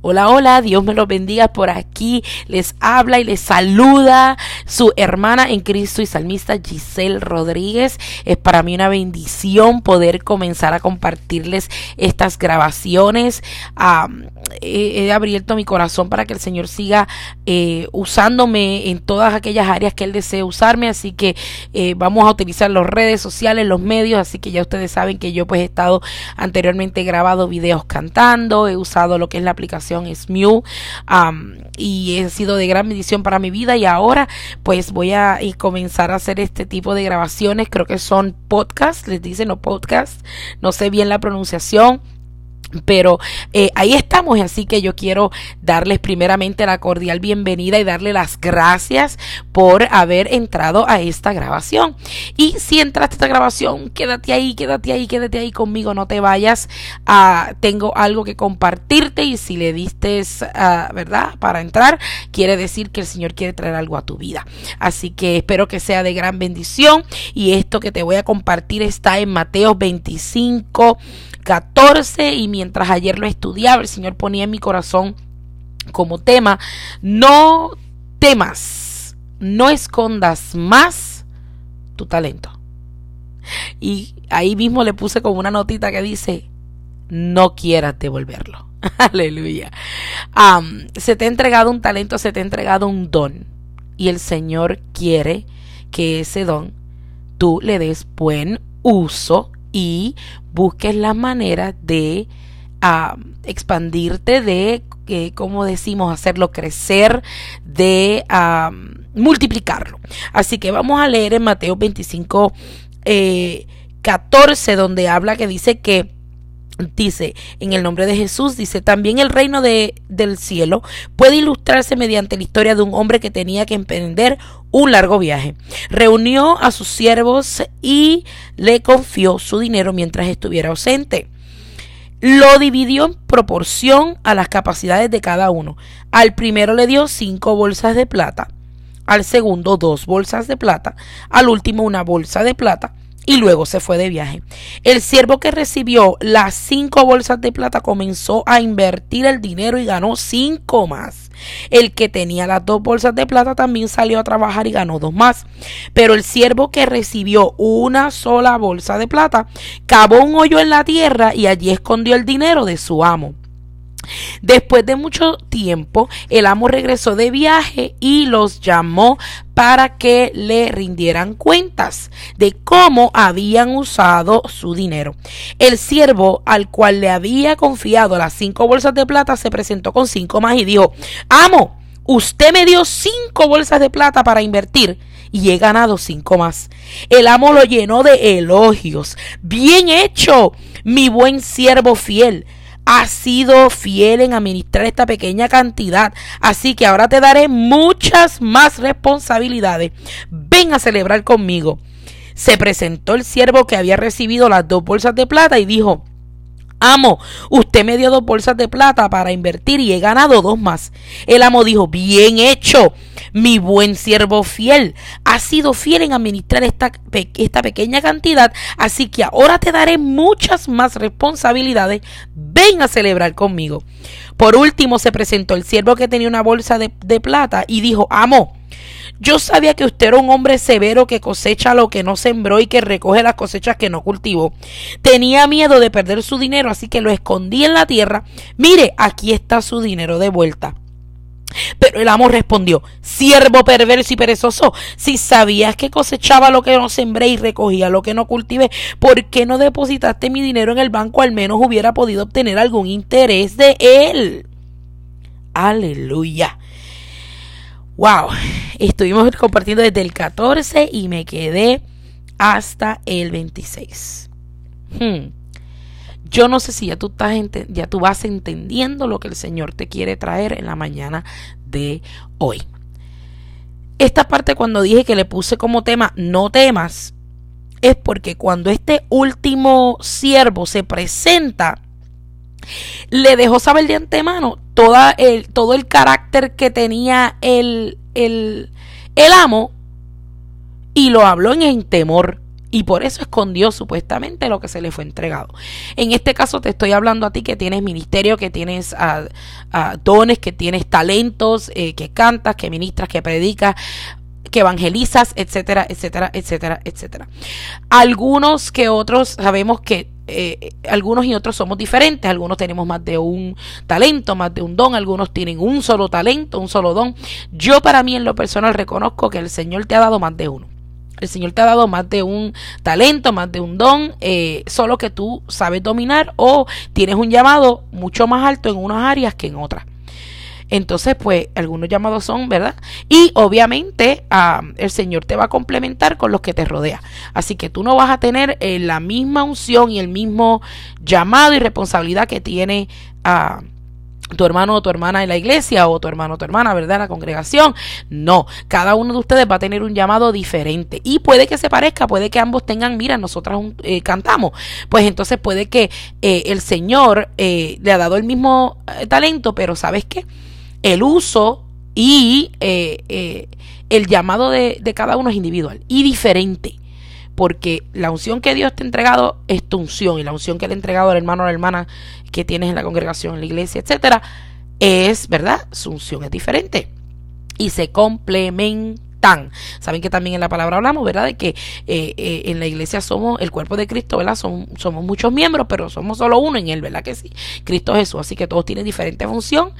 Hola, hola, Dios me los bendiga por aquí. Les habla y les saluda su hermana en Cristo y salmista Giselle Rodríguez. Es para mí una bendición poder comenzar a compartirles estas grabaciones. he, abierto mi corazón para que el Señor siga eh, usándome en todas aquellas áreas que Él desee usarme. Así que eh, vamos a utilizar las redes sociales, los medios. Así que ya ustedes saben que yo pues he estado anteriormente grabado videos cantando. He usado lo que es la aplicación es Mew y he sido de gran bendición para mi vida. Y ahora pues voy a comenzar a hacer este tipo de grabaciones, creo que son podcasts, les dicen no podcast, no sé bien la pronunciación pero eh, ahí estamos, así que yo quiero darles primeramente la cordial bienvenida y darle las gracias por haber entrado a esta grabación. Y si entraste a esta grabación, quédate ahí, quédate ahí, quédate ahí conmigo, no te vayas. Uh, tengo algo que compartirte y si le diste, uh, ¿verdad? Para entrar, quiere decir que el Señor quiere traer algo a tu vida. Así que espero que sea de gran bendición y esto que te voy a compartir está en Mateo 25 14 y mientras ayer lo estudiaba, el Señor ponía en mi corazón como tema, no temas, no escondas más tu talento. Y ahí mismo le puse como una notita que dice, no quieras devolverlo. Aleluya. se te ha entregado un talento, se te ha entregado un don. Y el Señor quiere que ese don tú le des buen uso y busques la manera de ah, expandirte, de, que como decimos, hacerlo crecer, de ah, multiplicarlo. Así que vamos a leer en Mateo 25, 14, eh, donde habla que dice que Dice, en el nombre de Jesús, dice, también el reino de, del cielo puede ilustrarse mediante la historia de un hombre que tenía que emprender un largo viaje. Reunió a sus siervos y le confió su dinero mientras estuviera ausente. Lo dividió en proporción a las capacidades de cada uno. Al primero le dio cinco bolsas de plata, al segundo dos bolsas de plata, al último una bolsa de plata y luego se fue de viaje. El siervo que recibió las cinco bolsas de plata comenzó a invertir el dinero y ganó cinco más. El que tenía las dos bolsas de plata también salió a trabajar y ganó dos más. Pero el siervo que recibió una sola bolsa de plata cavó un hoyo en la tierra y allí escondió el dinero de su amo. Después de mucho tiempo, el amo regresó de viaje y los llamó para que le rindieran cuentas de cómo habían usado su dinero. El siervo al cual le había confiado las cinco bolsas de plata se presentó con cinco más y dijo, amo, usted me dio cinco bolsas de plata para invertir y he ganado cinco más. El amo lo llenó de elogios. Bien hecho, mi buen siervo fiel has sido fiel en administrar esta pequeña cantidad, así que ahora te daré muchas más responsabilidades. Ven a celebrar conmigo. Se presentó el siervo que había recibido las dos bolsas de plata y dijo, Amo, usted me dio dos bolsas de plata para invertir y he ganado dos más. El amo dijo, bien hecho, mi buen siervo fiel. ha sido fiel en administrar esta, esta pequeña cantidad, así que ahora te daré muchas más responsabilidades. Ven a celebrar conmigo. Por último se presentó el siervo que tenía una bolsa de, de plata y dijo, amo, yo sabía que usted era un hombre severo que cosecha lo que no sembró y que recoge las cosechas que no cultivó. Tenía miedo de perder su dinero, así que lo escondí en la tierra. Mire, aquí está su dinero de vuelta. Pero el amo respondió, siervo perverso y perezoso, si sabías que cosechaba lo que no sembré y recogía lo que no cultivé, ¿por qué no depositaste mi dinero en el banco? Al menos hubiera podido obtener algún interés de él. Aleluya. Wow, estuvimos compartiendo desde el 14 y me quedé hasta el 26. Hmm. Yo no sé si ya tú, estás ya tú vas entendiendo lo que el Señor te quiere traer en la mañana de hoy. Esta parte cuando dije que le puse como tema no temas, es porque cuando este último siervo se presenta, le dejó saber de antemano toda el, todo el carácter que tenía el, el, el amo y lo habló en, temor y por eso escondió supuestamente lo que se le fue entregado. En este caso te estoy hablando a ti que tienes ministerio, que tienes uh, dones, que tienes talentos, eh, que cantas, que ministras, que predicas que evangelizas, etcétera, etcétera, etcétera, etcétera. Algunos que otros sabemos que eh, algunos y otros somos diferentes, algunos tenemos más de un talento, más de un don, algunos tienen un solo talento, un solo don. Yo para mí en lo personal reconozco que el Señor te ha dado más de uno. El Señor te ha dado más de un talento, más de un don, eh, solo que tú sabes dominar o tienes un llamado mucho más alto en unas áreas que en otras. Entonces, pues algunos llamados son, ¿verdad? Y obviamente ah, el Señor te va a complementar con los que te rodea. Así que tú no vas a tener eh, la misma unción y el mismo llamado y responsabilidad que tiene... a ah, tu hermano o tu hermana en la iglesia o tu hermano o tu hermana, ¿verdad? La congregación. No, cada uno de ustedes va a tener un llamado diferente y puede que se parezca, puede que ambos tengan, mira, nosotras eh, cantamos, pues entonces puede que eh, el Señor eh, le ha dado el mismo talento, pero ¿sabes qué? El uso y el llamado de, de cada uno es individual y diferente porque la unción que Dios te ha entregado es tu unción y la unción que le ha entregado al hermano o la hermana que tienes en la congregación, en la iglesia, etcétera, es, ¿verdad? Su unción es diferente y se complementan. Saben que también en la palabra hablamos, ¿verdad? De que eh, eh, en la iglesia somos el cuerpo de Cristo, ¿verdad? somos muchos miembros, pero somos solo uno en él, ¿verdad? Que sí, Cristo Jesús. Así que todos tienen diferente función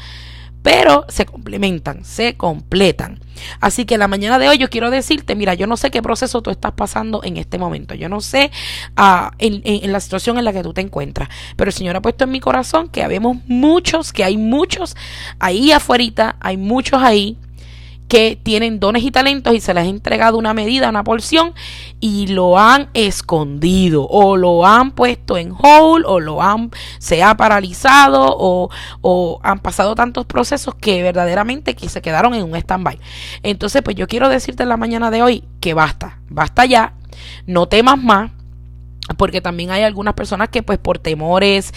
pero se complementan, se completan. Así que la mañana de hoy yo quiero decirte, mira, yo no sé qué proceso tú estás pasando en este momento, yo no sé uh, en, en, la situación en la que tú te encuentras, pero el Señor ha puesto en mi corazón que habemos muchos, que hay muchos ahí afuera, hay muchos ahí que tienen dones y talentos y se les ha entregado una medida, una porción y lo han escondido o lo han puesto en hold o lo han se ha paralizado o, o han pasado tantos procesos que verdaderamente que se quedaron en un stand-by. Entonces, pues yo quiero decirte en la mañana de hoy que basta, basta ya, no temas más porque también hay algunas personas que pues por temores,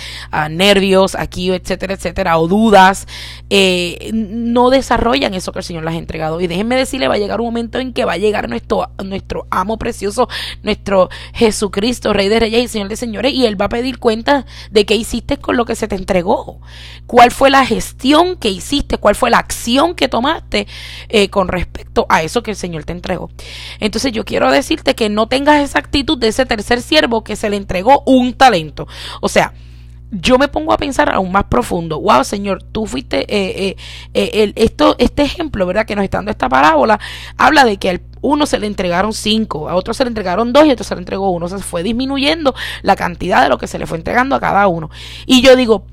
nervios, aquí, etcétera, etcétera, o dudas, eh, no desarrollan eso que el Señor les ha entregado. Y déjenme decirle, va a llegar un momento en que va a llegar nuestro, nuestro amo precioso, nuestro Jesucristo, Rey de Reyes y Señor de Señores, y Él va a pedir cuenta de qué hiciste con lo que se te entregó, cuál fue la gestión que hiciste, cuál fue la acción que tomaste eh, con respecto a eso que el Señor te entregó. Entonces yo quiero decirte que no tengas esa actitud de ese tercer siervo que se le entregó un talento. O sea, yo me pongo a pensar aún más profundo. Wow, Señor, tú fuiste eh, eh, eh, el, esto, este ejemplo, ¿verdad? Que nos está dando esta parábola, habla de que al uno se le entregaron cinco, a otro se le entregaron dos y a otro se le entregó uno. se fue disminuyendo la cantidad de lo que se le fue entregando a cada uno. Y yo digo,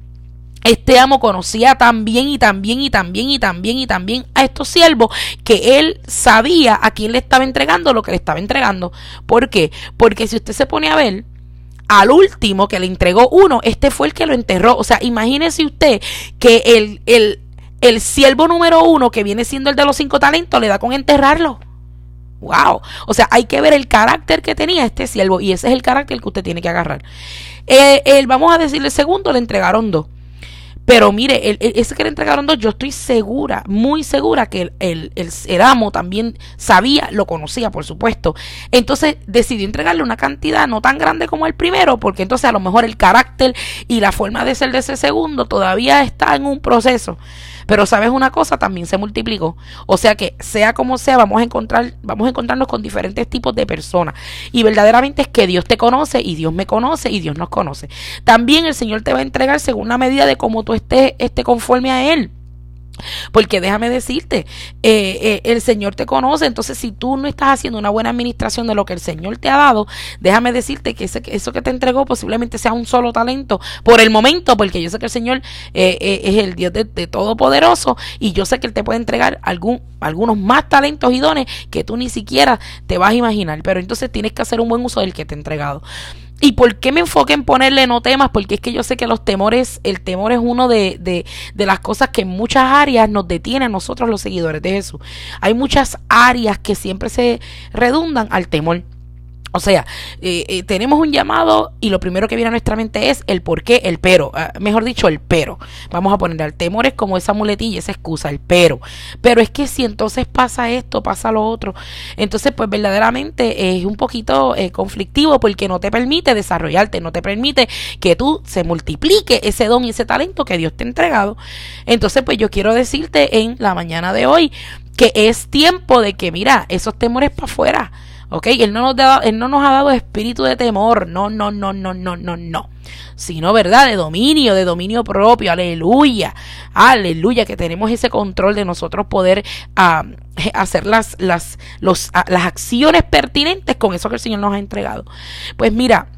este amo conocía tan bien y tan bien y tan bien y tan bien y tan bien a estos siervos que él sabía a quién le estaba entregando lo que le estaba entregando. ¿Por qué? Porque si usted se pone a ver, al último que le entregó uno, este fue el que lo enterró. O sea, imagínese usted que el, el, el siervo número uno, que viene siendo el de los cinco talentos, le da con enterrarlo. Wow. O sea, hay que ver el carácter que tenía este siervo y ese es el carácter que usted tiene que agarrar. Eh, vamos a decirle, segundo le entregaron dos. Pero mire, el, ese que le entregaron dos, yo estoy segura, muy segura que el, el, amo también sabía, lo conocía, por supuesto. Entonces decidió entregarle una cantidad no tan grande como el primero, porque entonces a lo mejor el carácter y la forma de ser de ese segundo todavía está en un proceso. Pero sabes una cosa, también se multiplicó. O sea que sea como sea, vamos a encontrar, vamos a encontrarnos con diferentes tipos de personas. Y verdaderamente es que Dios te conoce y Dios me conoce y Dios nos conoce. También el Señor te va a entregar según la medida de cómo tú estés, esté conforme a Él. Porque déjame decirte, eh, eh, el Señor te conoce, entonces si tú no estás haciendo una buena administración de lo que el Señor te ha dado, déjame decirte que ese, eso que te entregó posiblemente sea un solo talento por el momento, porque yo sé que el Señor eh, es el Dios de, de, Todopoderoso y yo sé que Él te puede entregar algún, algunos más talentos y dones que tú ni siquiera te vas a imaginar, pero entonces tienes que hacer un buen uso del que te ha entregado. ¿Y por qué me enfoque en ponerle no temas? Porque es que yo sé que los temores, el temor es uno de, de, de las cosas que en muchas áreas nos detiene a nosotros los seguidores de Jesús. Hay muchas áreas que siempre se redundan al temor. O sea, eh, eh, tenemos un llamado y lo primero que viene a nuestra mente es el por qué, el pero. Ah, mejor dicho, el pero. Vamos a poner al temor es como esa muletilla, esa excusa, el pero. Pero es que si entonces pasa esto, pasa lo otro, entonces pues verdaderamente es un poquito eh, conflictivo porque no te permite desarrollarte, no te permite que tú se multiplique ese don y ese talento que Dios te ha entregado. Entonces pues yo quiero decirte en la mañana de hoy que es tiempo de que mira, esos temores para afuera ¿Ok? Él no, nos no ha dado espíritu de temor, no, no, no, no, no, no, no. Sino, ¿verdad? De dominio, de dominio propio, aleluya, aleluya, que tenemos ese control de nosotros poder ah, hacer las, las, las acciones pertinentes con eso que el Señor nos ha entregado. Pues mira,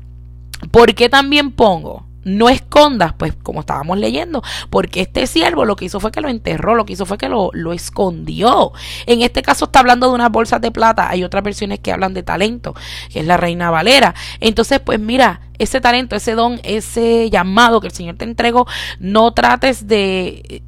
¿por qué también pongo? No escondas, pues como estábamos leyendo, porque este siervo lo que hizo fue que lo enterró, lo que hizo fue que lo, lo escondió. En este caso está hablando de unas bolsas de plata, hay otras versiones que hablan de talento, que es la reina Valera. Entonces, pues mira, ese talento, ese don, ese llamado que el Señor te entregó, no trates de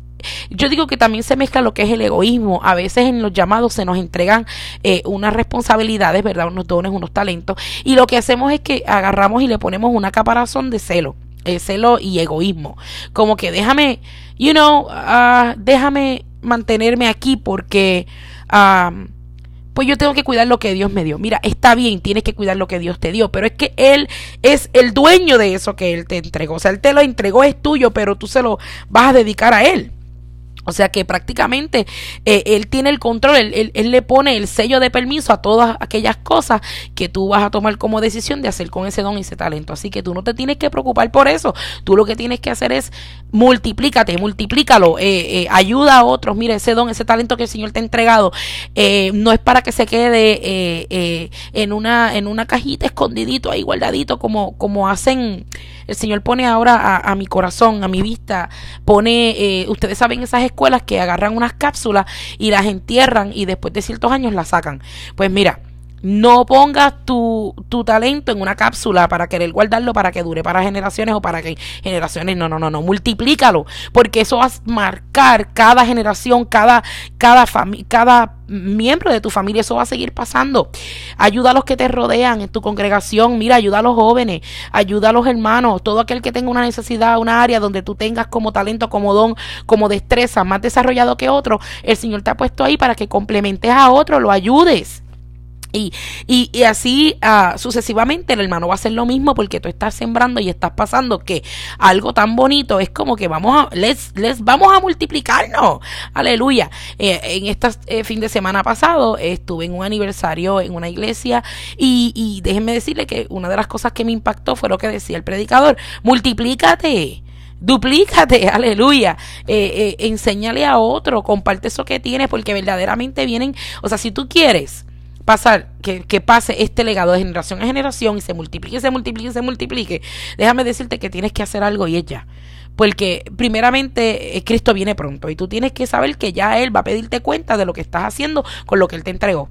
yo digo que también se mezcla lo que es el egoísmo. A veces en los llamados se nos entregan eh, unas responsabilidades, ¿verdad? Unos dones, unos talentos. Y lo que hacemos es que agarramos y le ponemos una caparazón de celo. Eh, celo y egoísmo. Como que déjame, you know, uh, déjame mantenerme aquí porque... Um, pues yo tengo que cuidar lo que Dios me dio. Mira, está bien, tienes que cuidar lo que Dios te dio, pero es que Él es el dueño de eso que Él te entregó. O sea, Él te lo entregó, es tuyo, pero tú se lo vas a dedicar a Él. O sea que prácticamente eh, él tiene el control, él, le pone el sello de permiso a todas aquellas cosas que tú vas a tomar como decisión de hacer con ese don y ese talento. Así que tú no te tienes que preocupar por eso. Tú lo que tienes que hacer es multiplícate, multiplícalo, eh, eh, ayuda a otros. Mira, ese don, ese talento que el Señor te ha entregado, no es para que se quede en, una, en una cajita escondidito ahí guardadito como, como hacen el Señor pone ahora a, mi corazón, a mi vista, pone, ustedes saben esas escuelas que agarran unas cápsulas y las entierran y después de ciertos años las sacan. Pues mira, no pongas tu, tu, talento en una cápsula para querer guardarlo para que dure para generaciones o para que generaciones. No, no, no, no. Multiplícalo. Porque eso va a marcar cada generación, cada, cada, cada miembro de tu familia. Eso va a seguir pasando. Ayuda a los que te rodean en tu congregación. Mira, ayuda a los jóvenes. Ayuda a los hermanos. Todo aquel que tenga una necesidad, una área donde tú tengas como talento, como don, como destreza más desarrollado que otro. El Señor te ha puesto ahí para que complementes a otro, lo ayudes. Y, y, así ah, sucesivamente el hermano va a hacer lo mismo porque tú estás sembrando y estás pasando que algo tan bonito es como que vamos a, les, les vamos a multiplicarnos. Aleluya. Eh, en este fin de semana pasado estuve en un aniversario en una iglesia y, y déjenme decirle que una de las cosas que me impactó fue lo que decía el predicador. Multiplícate duplícate, aleluya, eh, eh, enséñale a otro, comparte eso que tienes, porque verdaderamente vienen, o sea, si tú quieres pasar, que, que, pase este legado de generación a generación y se multiplique, se multiplique, se multiplique, déjame decirte que tienes que hacer algo y es ya. Porque primeramente eh, Cristo viene pronto y tú tienes que saber que ya Él va a pedirte cuenta de lo que estás haciendo con lo que Él te entregó.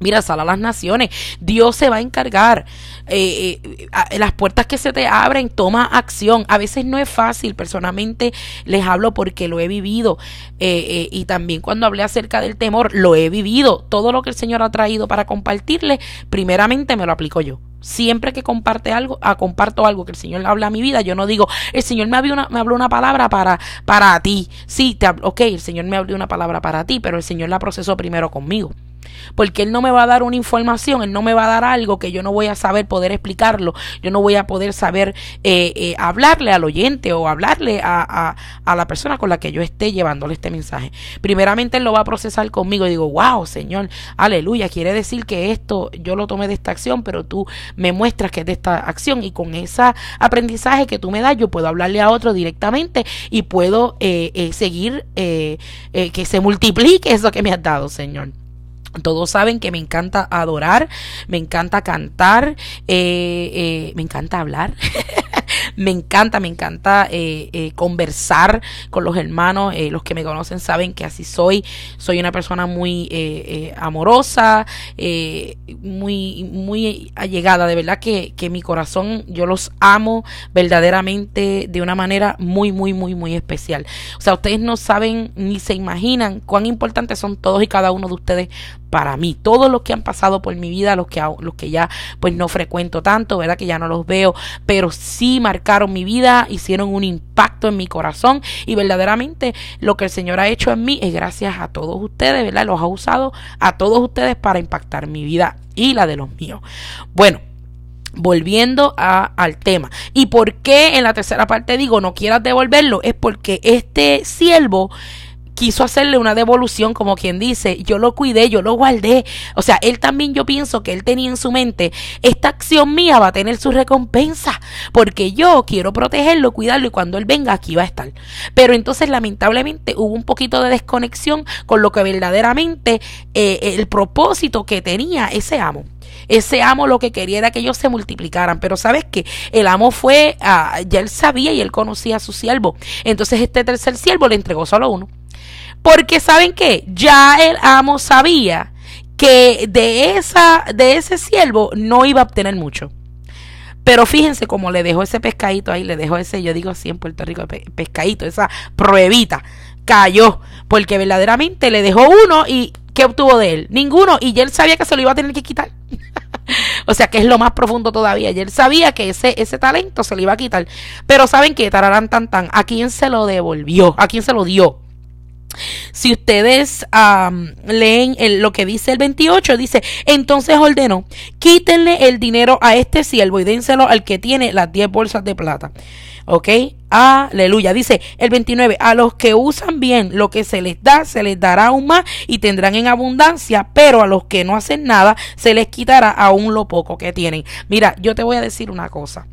Mira, sal a las naciones. Dios se va a encargar. Eh, eh, las puertas que se te abren, toma acción. A veces no es fácil. Personalmente les hablo porque lo he vivido. Eh, y también cuando hablé acerca del temor, lo he vivido. Todo lo que el Señor ha traído para compartirle, primeramente me lo aplico yo. Siempre que comparte algo, ah, comparto algo que el Señor habla a mi vida, yo no digo, el Señor me, habló una, me habló una palabra para, para ti. Sí, te, ok, el Señor me habló una palabra para ti, pero el Señor la procesó primero conmigo porque Él no me va a dar una información, Él no me va a dar algo que yo no voy a saber poder explicarlo, yo no voy a poder saber eh, eh, hablarle al oyente o hablarle a, a, la persona con la que yo esté llevándole este mensaje. Primeramente Él lo va a procesar conmigo y digo, wow, Señor, aleluya, quiere decir que esto yo lo tomé de esta acción, pero tú me muestras que es de esta acción y con ese aprendizaje que tú me das yo puedo hablarle a otro directamente y puedo eh, seguir que se multiplique eso que me has dado, Señor. Todos saben que me encanta adorar, me encanta cantar, eh, eh, me encanta hablar. me encanta, me encanta eh, conversar con los hermanos. Los que me conocen saben que así soy. Soy una persona muy amorosa, muy, muy allegada. De verdad que, que mi corazón, yo los amo verdaderamente de una manera muy, muy, muy, muy especial. O sea, ustedes no saben ni se imaginan cuán importantes son todos y cada uno de ustedes para mí. Todos los que han pasado por mi vida, los que, los que ya pues no frecuento tanto, ¿verdad? Que ya no los veo, pero sí marcaron mi vida, hicieron un impacto en mi corazón y verdaderamente lo que el Señor ha hecho en mí es gracias a todos ustedes, ¿verdad? Los ha usado a todos ustedes para impactar mi vida y la de los míos. Bueno, volviendo al tema. ¿Y por qué en la tercera parte digo no quieras devolverlo? Es porque este siervo quiso hacerle una devolución, como quien dice, yo lo cuidé, yo lo guardé. O sea, él también yo pienso que él tenía en su mente, esta acción mía va a tener su recompensa, porque yo quiero protegerlo, cuidarlo y cuando él venga aquí va a estar. Pero entonces lamentablemente hubo un poquito de desconexión con lo que verdaderamente eh, el propósito que tenía ese amo. Ese amo lo que quería era que ellos se multiplicaran, pero sabes que el amo fue, ya él sabía y él conocía a su siervo. Entonces este tercer siervo le entregó solo uno. Porque saben que ya el amo sabía que de esa de ese siervo no iba a obtener mucho. Pero fíjense cómo le dejó ese pescadito ahí, le dejó ese, yo digo así en Puerto Rico, pescadito, esa pruebita. Cayó, porque verdaderamente le dejó uno y ¿qué obtuvo de él? Ninguno. Y ya él sabía que se lo iba a tener que quitar. o sea que es lo más profundo todavía. Y él sabía que ese, ese talento se le iba a quitar. Pero ¿saben qué? Tararán tan tan. ¿A quién se lo devolvió? ¿A quién se lo dio? Si ustedes leen lo que dice el 28, dice, entonces ordenó, quítenle el dinero a este siervo y dénselo al que tiene las 10 bolsas de plata. ¿Ok? Aleluya. Dice el 29, a los que usan bien lo que se les da, se les dará aún más y tendrán en abundancia, pero a los que no hacen nada, se les quitará aún lo poco que tienen. Mira, yo te voy a decir una cosa.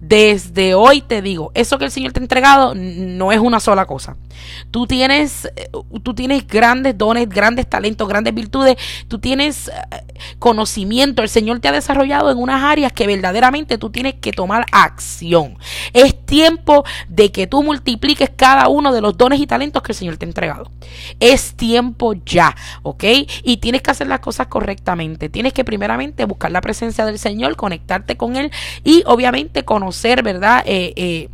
Desde hoy te digo, eso que el Señor te ha entregado no es una sola cosa. Tú tienes, eh, tú tienes grandes dones, grandes talentos, grandes virtudes, tú tienes eh, conocimiento. El Señor te ha desarrollado en unas áreas que verdaderamente tú tienes que tomar acción. Tiempo de que tú multipliques cada uno de los dones y talentos que el Señor te ha entregado. Es tiempo ya, ¿ok? Y tienes que hacer las cosas correctamente. Tienes que primeramente buscar la presencia del Señor, conectarte con Él y obviamente conocer ¿verdad? Eh, eh,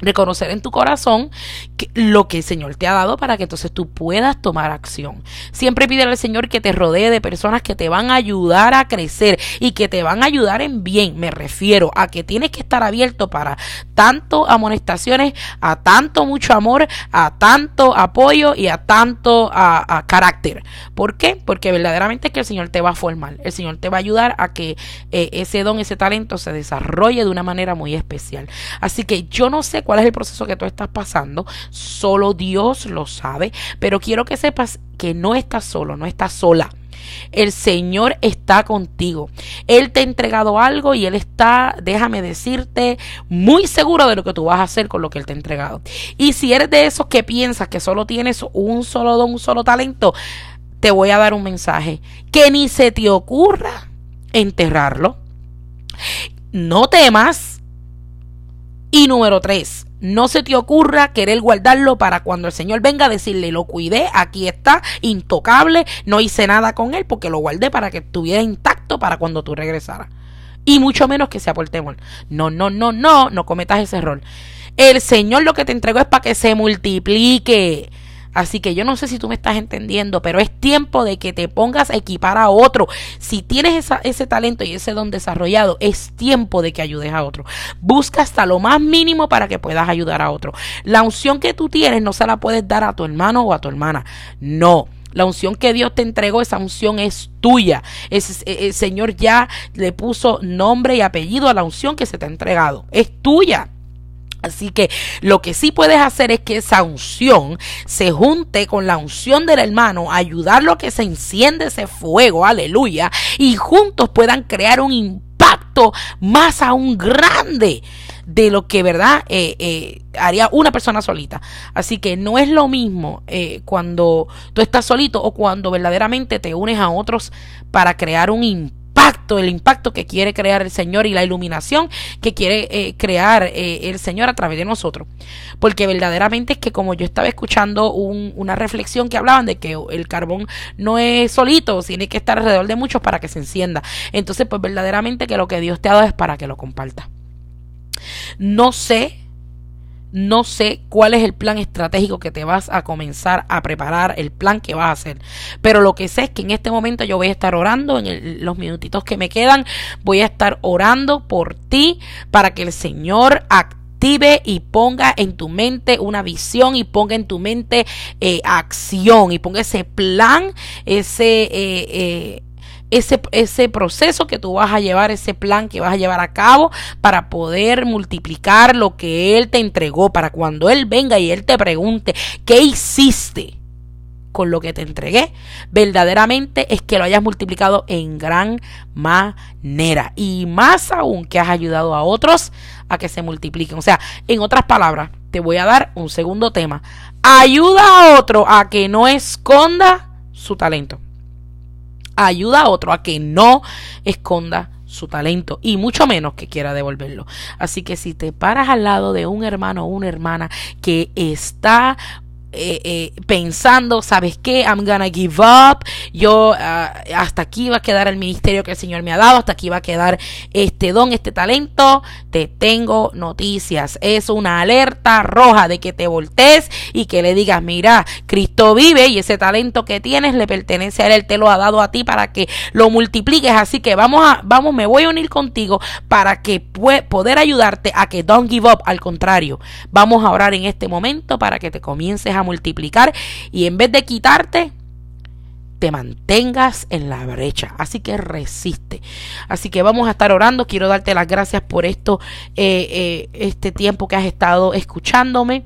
reconocer en tu corazón lo que el Señor te ha dado para que entonces tú puedas tomar acción. Siempre pide al Señor que te rodee de personas que te van a ayudar a crecer y que te van a ayudar en bien. Me refiero a que tienes que estar abierto para tanto amonestaciones, a tanto mucho amor, a tanto apoyo y a tanto a, carácter. ¿Por qué? Porque verdaderamente es que el Señor te va a formar. El Señor te va a ayudar a que eh, ese don, ese talento se desarrolle de una manera muy especial. Así que yo no sé cuál es el proceso que tú estás pasando, solo Dios lo sabe, pero quiero que sepas que no estás solo, no estás sola. El Señor está contigo. Él te ha entregado algo y Él está, déjame decirte, muy seguro de lo que tú vas a hacer con lo que Él te ha entregado. Y si eres de esos que piensas que solo tienes un solo don, un solo talento, te voy a dar un mensaje. Que ni se te ocurra enterrarlo. No temas y número tres, no se te ocurra querer guardarlo para cuando el Señor venga a decirle, lo cuidé, aquí está, intocable, no hice nada con él porque lo guardé para que estuviera intacto para cuando tú regresaras. Y mucho menos que sea por temor. No, no, no, no, no cometas ese error. El Señor lo que te entregó es para que se multiplique. Así que yo no sé si tú me estás entendiendo, pero es tiempo de que te pongas a equipar a otro. Si tienes ese talento y ese don desarrollado, es tiempo de que ayudes a otro. Busca hasta lo más mínimo para que puedas ayudar a otro. La unción que tú tienes no se la puedes dar a tu hermano o a tu hermana. No. La unción que Dios te entregó, esa unción es tuya. E, el Señor ya le puso nombre y apellido a la unción que se te ha entregado. Es tuya. Así que lo que sí puedes hacer es que esa unción se junte con la unción del hermano, ayudarlo a que se enciende ese fuego, aleluya, y juntos puedan crear un impacto más aún grande de lo que, ¿verdad? Eh, eh, haría una persona solita. Así que no es lo mismo eh, cuando tú estás solito o cuando verdaderamente te unes a otros para crear un impacto el impacto que quiere crear el Señor y la iluminación que quiere eh, crear eh, el Señor a través de nosotros. Porque verdaderamente es que como yo estaba escuchando una reflexión que hablaban de que el carbón no es solito, tiene que estar alrededor de muchos para que se encienda. Entonces, pues verdaderamente que lo que Dios te ha dado es para que lo comparta. No sé no sé cuál es el plan estratégico que te vas a comenzar a preparar, el plan que vas a hacer. Pero lo que sé es que en este momento yo voy a estar orando, en los minutitos que me quedan, voy a estar orando por ti para que el Señor active y ponga en tu mente una visión y ponga en tu mente eh, acción y ponga ese plan, ese... Eh, eh, ese, ese proceso que tú vas a llevar, ese plan que vas a llevar a cabo para poder multiplicar lo que Él te entregó, para cuando Él venga y Él te pregunte, ¿qué hiciste? con lo que te entregué, verdaderamente es que lo hayas multiplicado en gran manera. Y más aún que has ayudado a otros a que se multipliquen. O sea, en otras palabras, te voy a dar un segundo tema. Ayuda a otro a que no esconda su talento ayuda a otro a que no esconda su talento y mucho menos que quiera devolverlo. Así que si te paras al lado de un hermano o una hermana que está eh, eh, pensando, ¿sabes qué? I'm gonna give up. Yo ah, hasta aquí va a quedar el ministerio que el Señor me ha dado, hasta aquí va a quedar este don, este talento. Te tengo noticias. Es una alerta roja de que te voltees y que le digas, mira, Cristo vive y ese talento que tienes le pertenece a Él, te lo ha dado a ti para que lo multipliques. Así que vamos a, vamos, me voy a unir contigo para que poder ayudarte a que don't give up. Al contrario, vamos a orar en este momento para que te comiences a multiplicar y en vez de quitarte, te mantengas en la brecha. Así que resiste. Así que vamos a estar orando. Quiero darte las gracias por esto, eh, eh, este tiempo que has estado escuchándome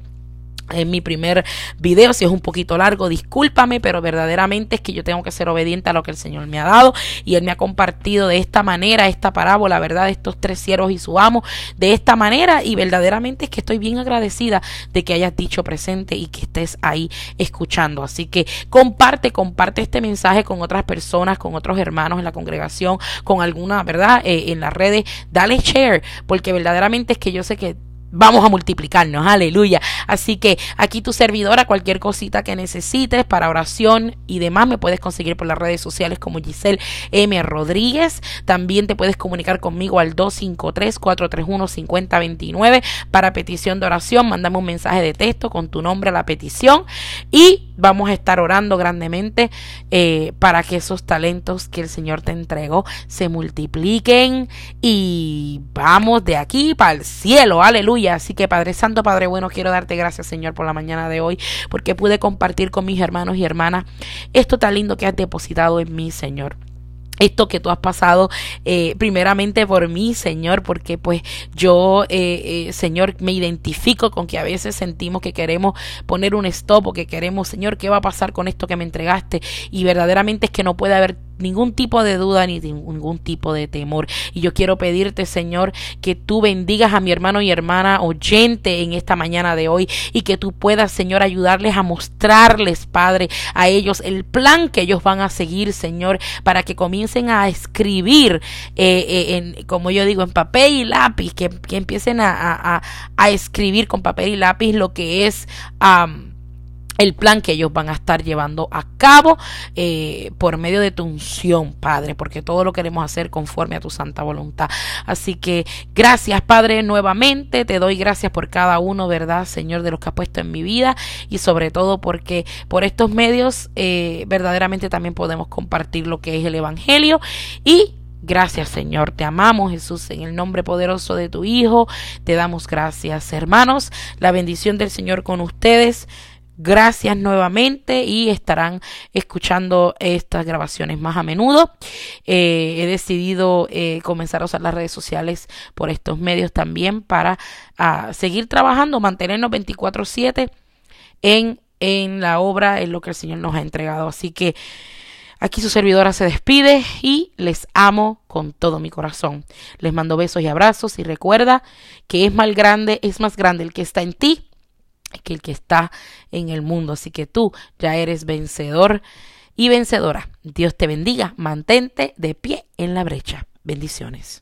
en mi primer video. Si es un poquito largo, discúlpame, pero verdaderamente es que yo tengo que ser obediente a lo que el Señor me ha dado y Él me ha compartido de esta manera esta parábola, ¿verdad? De estos tres siervos y su amo, de esta manera y verdaderamente es que estoy bien agradecida de que hayas dicho presente y que estés ahí escuchando. Así que comparte, comparte este mensaje con otras personas, con otros hermanos en la congregación, con alguna, ¿verdad? Eh, en las redes, dale share, porque verdaderamente es que yo sé que vamos a multiplicarnos, aleluya. Así que aquí tu servidora, cualquier cosita que necesites para oración y demás, me puedes conseguir por las redes sociales como Giselle M. Rodríguez. También te puedes comunicar conmigo al 253-431-5029 para petición de oración. Mándame un mensaje de texto con tu nombre a la petición y vamos a estar orando grandemente eh, para que esos talentos que el Señor te entregó se multipliquen y vamos de aquí para el cielo, aleluya Así que Padre Santo, Padre bueno, quiero darte gracias, Señor, por la mañana de hoy, porque pude compartir con mis hermanos y hermanas esto tan lindo que has depositado en mí, Señor esto que tú has pasado eh, primeramente por mí, Señor, porque pues yo, eh, eh, Señor, me identifico con que a veces sentimos que queremos poner un stop o que queremos, Señor, ¿qué va a pasar con esto que me entregaste? Y verdaderamente es que no puede haber ningún tipo de duda ni ningún tipo de temor. Y yo quiero pedirte, Señor, que tú bendigas a mi hermano y hermana oyente en esta mañana de hoy y que tú puedas, Señor, ayudarles a mostrarles, Padre, a ellos el plan que ellos van a seguir, Señor, para que comiencen a escribir, eh, eh, en, como yo digo, en papel y lápiz, que, empiecen a, a, escribir con papel y lápiz lo que es el plan que ellos van a estar llevando a cabo eh, por medio de tu unción, Padre, porque todo lo queremos hacer conforme a tu santa voluntad. Así que gracias, Padre, nuevamente. Te doy gracias por cada uno, ¿verdad, Señor, de los que has puesto en mi vida y sobre todo porque por estos medios eh, verdaderamente también podemos compartir lo que es el Evangelio y Gracias Señor, te amamos Jesús en el nombre poderoso de tu Hijo, te damos gracias hermanos, la bendición del Señor con ustedes. Gracias nuevamente y estarán escuchando estas grabaciones más a menudo. Eh, he decidido eh, comenzar a usar las redes sociales por estos medios también para ah, seguir trabajando, mantenernos 24/7 en, en la obra, en lo que el Señor nos ha entregado. Así que aquí su servidora se despide y les amo con todo mi corazón. Les mando besos y abrazos y recuerda que es más grande, es más grande el que está en ti que el que está en el mundo. Así que tú ya eres vencedor y vencedora. Dios te bendiga. Mantente de pie en la brecha. Bendiciones.